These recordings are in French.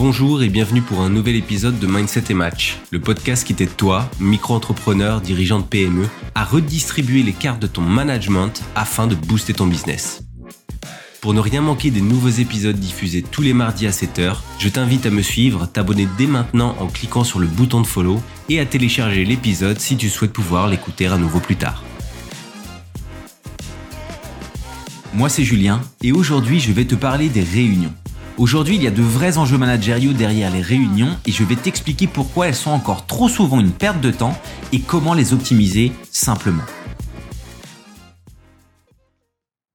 Bonjour et bienvenue pour un nouvel épisode de Mindset et Match, le podcast qui t'aide toi, micro-entrepreneur, dirigeant de PME, à redistribuer les cartes de ton management afin de booster ton business. Pour ne rien manquer des nouveaux épisodes diffusés tous les mardis à 7h, je t'invite à me suivre, t'abonner dès maintenant en cliquant sur le bouton de follow et à télécharger l'épisode si tu souhaites pouvoir l'écouter à nouveau plus tard. Moi c'est Julien et aujourd'hui je vais te parler des réunions. Aujourd'hui, il y a de vrais enjeux managériaux derrière les réunions et je vais t'expliquer pourquoi elles sont encore trop souvent une perte de temps et comment les optimiser simplement.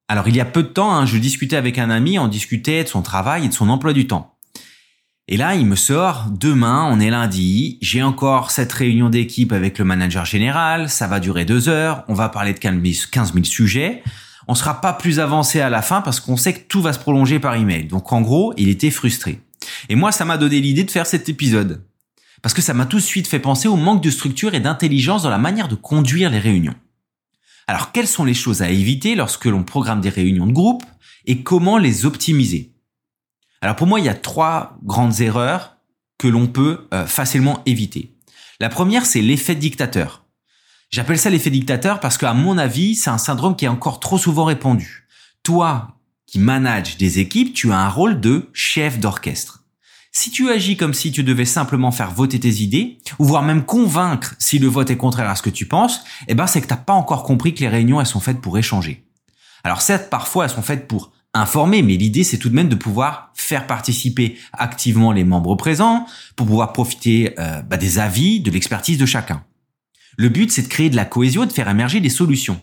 Alors il y a peu de temps, hein, je discutais avec un ami, on discutait de son travail et de son emploi du temps. Et là, il me sort, demain, on est lundi, j'ai encore cette réunion d'équipe avec le manager général, ça va durer deux heures, on va parler de 15 000 sujets on sera pas plus avancé à la fin parce qu'on sait que tout va se prolonger par email. Donc en gros, il était frustré. Et moi, ça m'a donné l'idée de faire cet épisode. Parce que ça m'a tout de suite fait penser au manque de structure et d'intelligence dans la manière de conduire les réunions. Alors, quelles sont les choses à éviter lorsque l'on programme des réunions de groupe et comment les optimiser? Alors pour moi, il y a trois grandes erreurs que l'on peut euh, facilement éviter. La première, c'est l'effet dictateur. J'appelle ça l'effet dictateur parce qu'à mon avis, c'est un syndrome qui est encore trop souvent répandu. Toi, qui manages des équipes, tu as un rôle de chef d'orchestre. Si tu agis comme si tu devais simplement faire voter tes idées, ou voire même convaincre si le vote est contraire à ce que tu penses, eh ben c'est que t'as pas encore compris que les réunions elles sont faites pour échanger. Alors certes, parfois elles sont faites pour informer, mais l'idée c'est tout de même de pouvoir faire participer activement les membres présents, pour pouvoir profiter euh, bah, des avis, de l'expertise de chacun. Le but, c'est de créer de la cohésion et de faire émerger des solutions.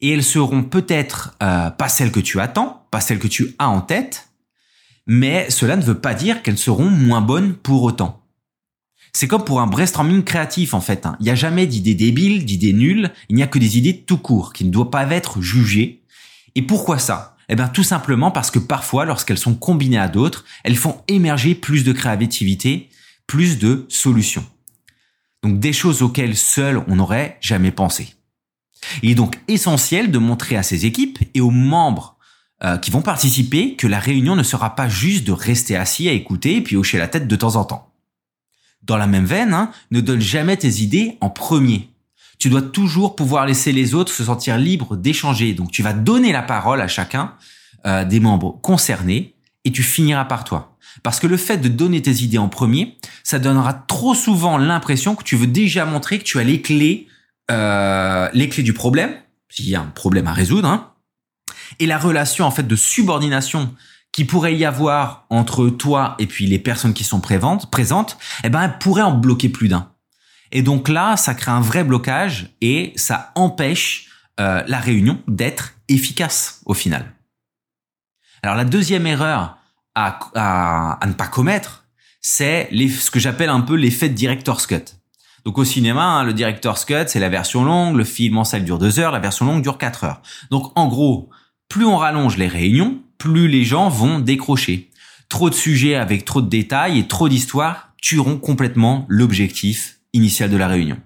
Et elles seront peut-être euh, pas celles que tu attends, pas celles que tu as en tête, mais cela ne veut pas dire qu'elles seront moins bonnes pour autant. C'est comme pour un brainstorming créatif en fait. Hein. Il n'y a jamais d'idées débiles, d'idées nulles, il n'y a que des idées tout court qui ne doivent pas être jugées. Et pourquoi ça? Eh bien tout simplement parce que parfois lorsqu'elles sont combinées à d'autres, elles font émerger plus de créativité, plus de solutions. Donc des choses auxquelles seul on n'aurait jamais pensé. Il est donc essentiel de montrer à ses équipes et aux membres euh, qui vont participer que la réunion ne sera pas juste de rester assis à écouter et puis hocher la tête de temps en temps. Dans la même veine, hein, ne donne jamais tes idées en premier. Tu dois toujours pouvoir laisser les autres se sentir libres d'échanger. Donc tu vas donner la parole à chacun euh, des membres concernés et tu finiras par toi. Parce que le fait de donner tes idées en premier, ça donnera trop souvent l'impression que tu veux déjà montrer que tu as les clés, euh, les clés du problème, s'il y a un problème à résoudre, hein, et la relation en fait de subordination qui pourrait y avoir entre toi et puis les personnes qui sont présentes, eh ben, elle pourrait en bloquer plus d'un. Et donc là, ça crée un vrai blocage et ça empêche euh, la réunion d'être efficace au final. Alors la deuxième erreur à, à, ne pas commettre, c'est ce que j'appelle un peu l'effet de director's cut. Donc au cinéma, hein, le director's cut, c'est la version longue, le film en salle dure deux heures, la version longue dure quatre heures. Donc en gros, plus on rallonge les réunions, plus les gens vont décrocher. Trop de sujets avec trop de détails et trop d'histoires tueront complètement l'objectif initial de la réunion.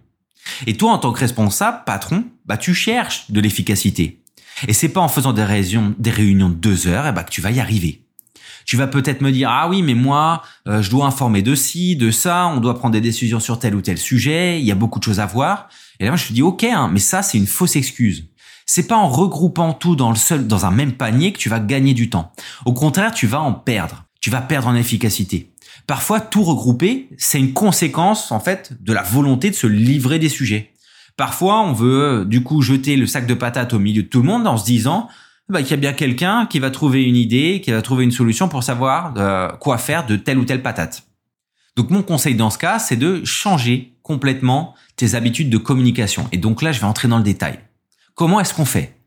Et toi, en tant que responsable, patron, bah tu cherches de l'efficacité. Et c'est pas en faisant des réunions, des réunions de deux heures, eh bah, que tu vas y arriver. Tu vas peut-être me dire ah oui mais moi euh, je dois informer de ci, de ça, on doit prendre des décisions sur tel ou tel sujet, il y a beaucoup de choses à voir. Et là je te dis ok hein, mais ça c'est une fausse excuse. C'est pas en regroupant tout dans le seul dans un même panier que tu vas gagner du temps. Au contraire tu vas en perdre. Tu vas perdre en efficacité. Parfois tout regrouper c'est une conséquence en fait de la volonté de se livrer des sujets. Parfois, on veut du coup jeter le sac de patates au milieu de tout le monde en se disant bah, qu'il y a bien quelqu'un qui va trouver une idée, qui va trouver une solution pour savoir euh, quoi faire de telle ou telle patate. Donc mon conseil dans ce cas, c'est de changer complètement tes habitudes de communication. Et donc là, je vais entrer dans le détail. Comment est-ce qu'on fait?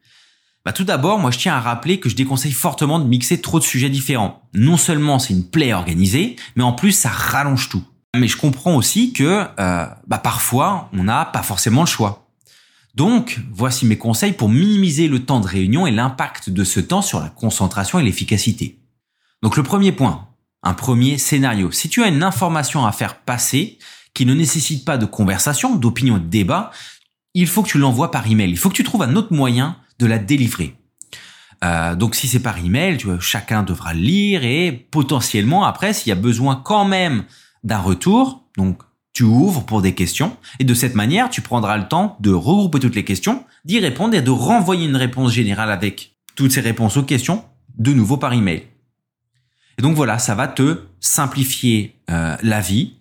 Bah, Tout d'abord, moi je tiens à rappeler que je déconseille fortement de mixer trop de sujets différents. Non seulement c'est une plaie organisée, mais en plus ça rallonge tout. Mais je comprends aussi que euh, bah, parfois on n'a pas forcément le choix. Donc, voici mes conseils pour minimiser le temps de réunion et l'impact de ce temps sur la concentration et l'efficacité. Donc le premier point, un premier scénario. Si tu as une information à faire passer qui ne nécessite pas de conversation, d'opinion, de débat, il faut que tu l'envoies par email. Il faut que tu trouves un autre moyen de la délivrer. Euh, donc si c'est par email, tu vois, chacun devra lire et potentiellement après, s'il y a besoin quand même d'un retour, donc tu ouvres pour des questions et de cette manière, tu prendras le temps de regrouper toutes les questions, d'y répondre et de renvoyer une réponse générale avec toutes ces réponses aux questions de nouveau par email. Et donc voilà, ça va te simplifier euh, la vie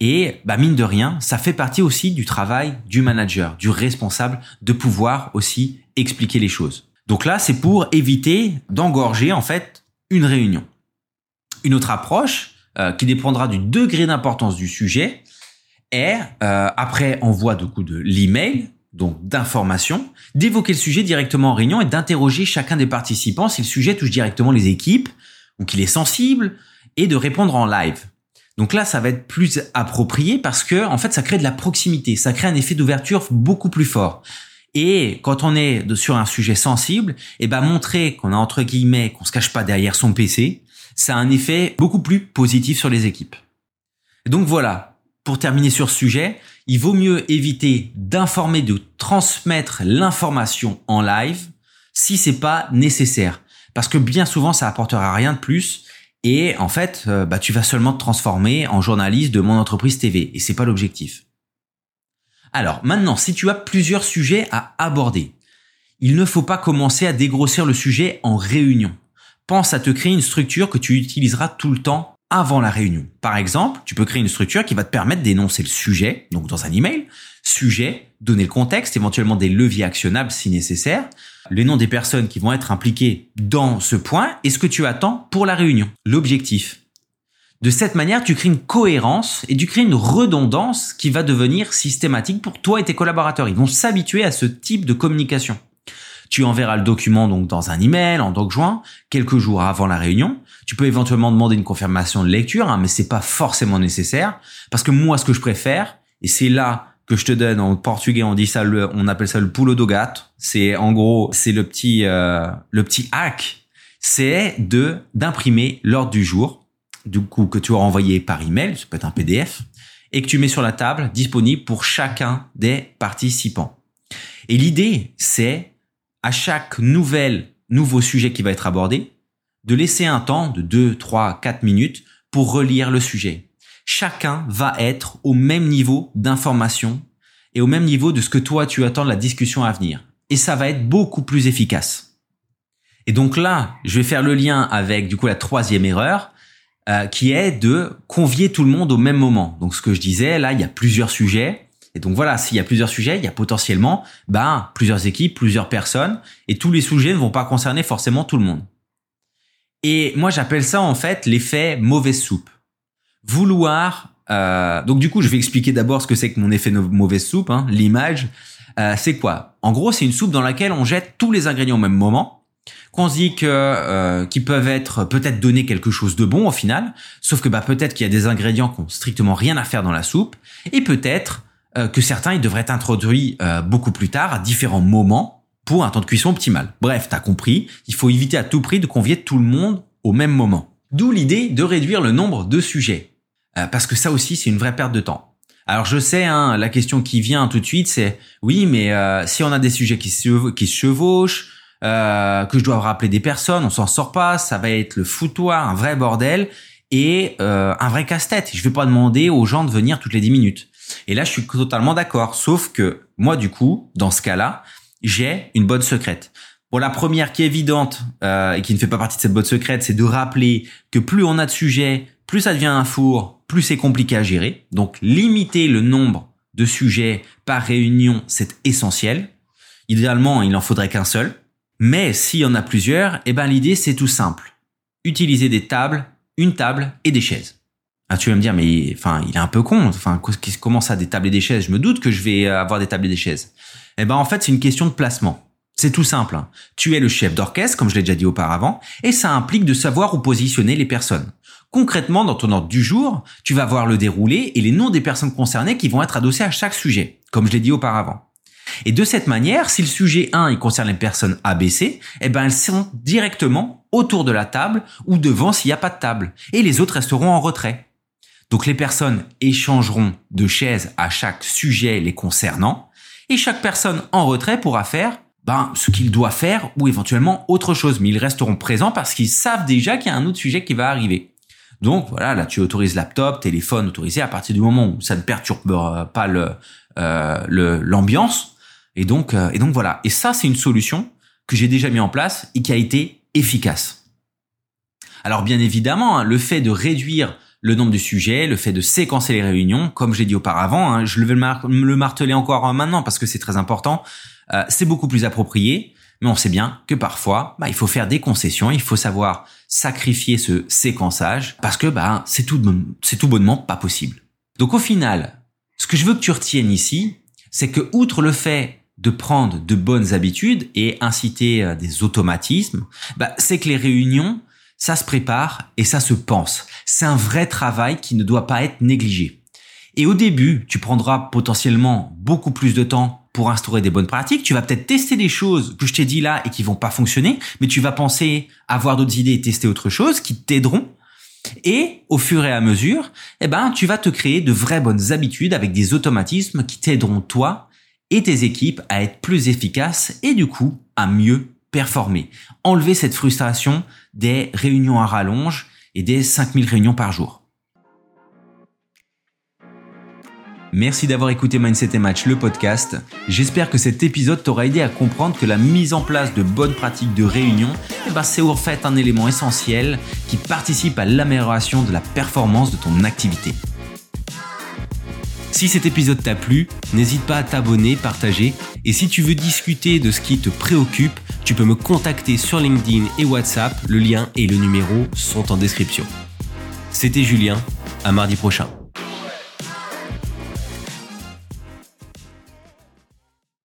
et bah mine de rien, ça fait partie aussi du travail du manager, du responsable de pouvoir aussi expliquer les choses. Donc là, c'est pour éviter d'engorger en fait une réunion. Une autre approche euh, qui dépendra du degré d'importance du sujet est euh, après envoi de coup de l'email, donc d'information, d'évoquer le sujet directement en réunion et d'interroger chacun des participants si le sujet touche directement les équipes ou qu'il est sensible et de répondre en live. Donc là, ça va être plus approprié parce que en fait, ça crée de la proximité, ça crée un effet d'ouverture beaucoup plus fort. Et quand on est sur un sujet sensible, eh ben montrer qu'on a entre guillemets qu'on se cache pas derrière son PC, ça a un effet beaucoup plus positif sur les équipes. Donc voilà, pour terminer sur ce sujet, il vaut mieux éviter d'informer, de transmettre l'information en live si c'est pas nécessaire, parce que bien souvent ça apportera rien de plus et en fait, euh, bah, tu vas seulement te transformer en journaliste de mon entreprise TV. Et c'est pas l'objectif. Alors, maintenant, si tu as plusieurs sujets à aborder, il ne faut pas commencer à dégrossir le sujet en réunion. Pense à te créer une structure que tu utiliseras tout le temps avant la réunion. Par exemple, tu peux créer une structure qui va te permettre d'énoncer le sujet, donc dans un email, sujet, donner le contexte, éventuellement des leviers actionnables si nécessaire, les noms des personnes qui vont être impliquées dans ce point et ce que tu attends pour la réunion, l'objectif. De cette manière, tu crées une cohérence et tu crées une redondance qui va devenir systématique pour toi et tes collaborateurs. Ils vont s'habituer à ce type de communication. Tu enverras le document donc dans un email, en doc joint, quelques jours avant la réunion. Tu peux éventuellement demander une confirmation de lecture, hein, mais c'est pas forcément nécessaire parce que moi, ce que je préfère, et c'est là que je te donne en portugais, on dit ça, on appelle ça le pulo do gato. C'est en gros, c'est le petit, euh, le petit hack, c'est de d'imprimer l'ordre du jour, du coup que tu as envoyé par email, ça peut être un PDF, et que tu mets sur la table disponible pour chacun des participants. Et l'idée, c'est à chaque nouvelle nouveau sujet qui va être abordé, de laisser un temps de 2, 3, 4 minutes pour relire le sujet chacun va être au même niveau d'information et au même niveau de ce que toi tu attends de la discussion à venir. Et ça va être beaucoup plus efficace. Et donc là, je vais faire le lien avec du coup la troisième erreur, euh, qui est de convier tout le monde au même moment. Donc ce que je disais, là, il y a plusieurs sujets. Et donc voilà, s'il y a plusieurs sujets, il y a potentiellement ben, plusieurs équipes, plusieurs personnes, et tous les sujets ne vont pas concerner forcément tout le monde. Et moi, j'appelle ça en fait l'effet mauvaise soupe. Vouloir euh, donc du coup, je vais expliquer d'abord ce que c'est que mon effet mauvaise soupe. Hein, L'image, euh, c'est quoi? En gros, c'est une soupe dans laquelle on jette tous les ingrédients au même moment, qu'on se dit que euh, qui peuvent être peut-être donner quelque chose de bon au final, sauf que bah peut-être qu'il y a des ingrédients qui ont strictement rien à faire dans la soupe, et peut-être euh, que certains ils devraient être introduits euh, beaucoup plus tard à différents moments pour un temps de cuisson optimal. Bref, t'as compris, il faut éviter à tout prix de convier tout le monde au même moment. D'où l'idée de réduire le nombre de sujets. Euh, parce que ça aussi, c'est une vraie perte de temps. Alors je sais, hein, la question qui vient tout de suite, c'est oui, mais euh, si on a des sujets qui se, qui se chevauchent, euh, que je dois rappeler des personnes, on s'en sort pas, ça va être le foutoir, un vrai bordel et un vrai casse-tête. Je vais pas demander aux gens de venir toutes les 10 minutes. Et là, je suis totalement d'accord. Sauf que moi, du coup, dans ce cas-là, j'ai une bonne secrète. Bon, la première qui est évidente et qui ne fait pas partie de cette bonne secrète, c'est de rappeler que plus on a de sujets, plus ça devient un four, plus c'est compliqué à gérer. Donc limiter le nombre de sujets par réunion, c'est essentiel. Idéalement, il n'en faudrait qu'un seul. Mais s'il y en a plusieurs, eh ben l'idée c'est tout simple. Utiliser des tables, une table et des chaises. Ah, tu vas me dire, mais enfin, il est un peu con. Enfin, comment ça, des tables et des chaises? Je me doute que je vais avoir des tables et des chaises. Eh ben, en fait, c'est une question de placement. C'est tout simple. Hein. Tu es le chef d'orchestre, comme je l'ai déjà dit auparavant, et ça implique de savoir où positionner les personnes. Concrètement, dans ton ordre du jour, tu vas voir le déroulé et les noms des personnes concernées qui vont être adossés à chaque sujet, comme je l'ai dit auparavant. Et de cette manière, si le sujet 1 il concerne les personnes ABC, eh ben elles seront directement autour de la table ou devant s'il n'y a pas de table. Et les autres resteront en retrait. Donc les personnes échangeront de chaises à chaque sujet les concernant et chaque personne en retrait pourra faire ben, ce qu'il doit faire ou éventuellement autre chose. Mais ils resteront présents parce qu'ils savent déjà qu'il y a un autre sujet qui va arriver. Donc voilà, là tu autorises laptop, téléphone autorisé à partir du moment où ça ne perturbe pas le euh, l'ambiance. Et donc euh, et donc voilà. Et ça c'est une solution que j'ai déjà mis en place et qui a été efficace. Alors bien évidemment, hein, le fait de réduire le nombre de sujets, le fait de séquencer les réunions, comme j'ai dit auparavant, hein, je vais le marteler encore maintenant parce que c'est très important, euh, c'est beaucoup plus approprié, mais on sait bien que parfois, bah, il faut faire des concessions, il faut savoir sacrifier ce séquençage parce que bah, c'est tout, c'est tout bonnement pas possible. Donc au final, ce que je veux que tu retiennes ici, c'est que outre le fait de prendre de bonnes habitudes et inciter euh, des automatismes, bah, c'est que les réunions, ça se prépare et ça se pense. C'est un vrai travail qui ne doit pas être négligé. Et au début, tu prendras potentiellement beaucoup plus de temps pour instaurer des bonnes pratiques. Tu vas peut-être tester des choses que je t'ai dit là et qui vont pas fonctionner, mais tu vas penser avoir d'autres idées et tester autre chose qui t'aideront. Et au fur et à mesure, eh ben, tu vas te créer de vraies bonnes habitudes avec des automatismes qui t'aideront toi et tes équipes à être plus efficaces et du coup à mieux performer. Enlever cette frustration des réunions à rallonge et des 5000 réunions par jour. Merci d'avoir écouté Mindset et Match, le podcast. J'espère que cet épisode t'aura aidé à comprendre que la mise en place de bonnes pratiques de réunion, eh ben c'est en fait un élément essentiel qui participe à l'amélioration de la performance de ton activité. Si cet épisode t'a plu, n'hésite pas à t'abonner, partager, et si tu veux discuter de ce qui te préoccupe, tu peux me contacter sur LinkedIn et WhatsApp, le lien et le numéro sont en description. C'était Julien, à mardi prochain.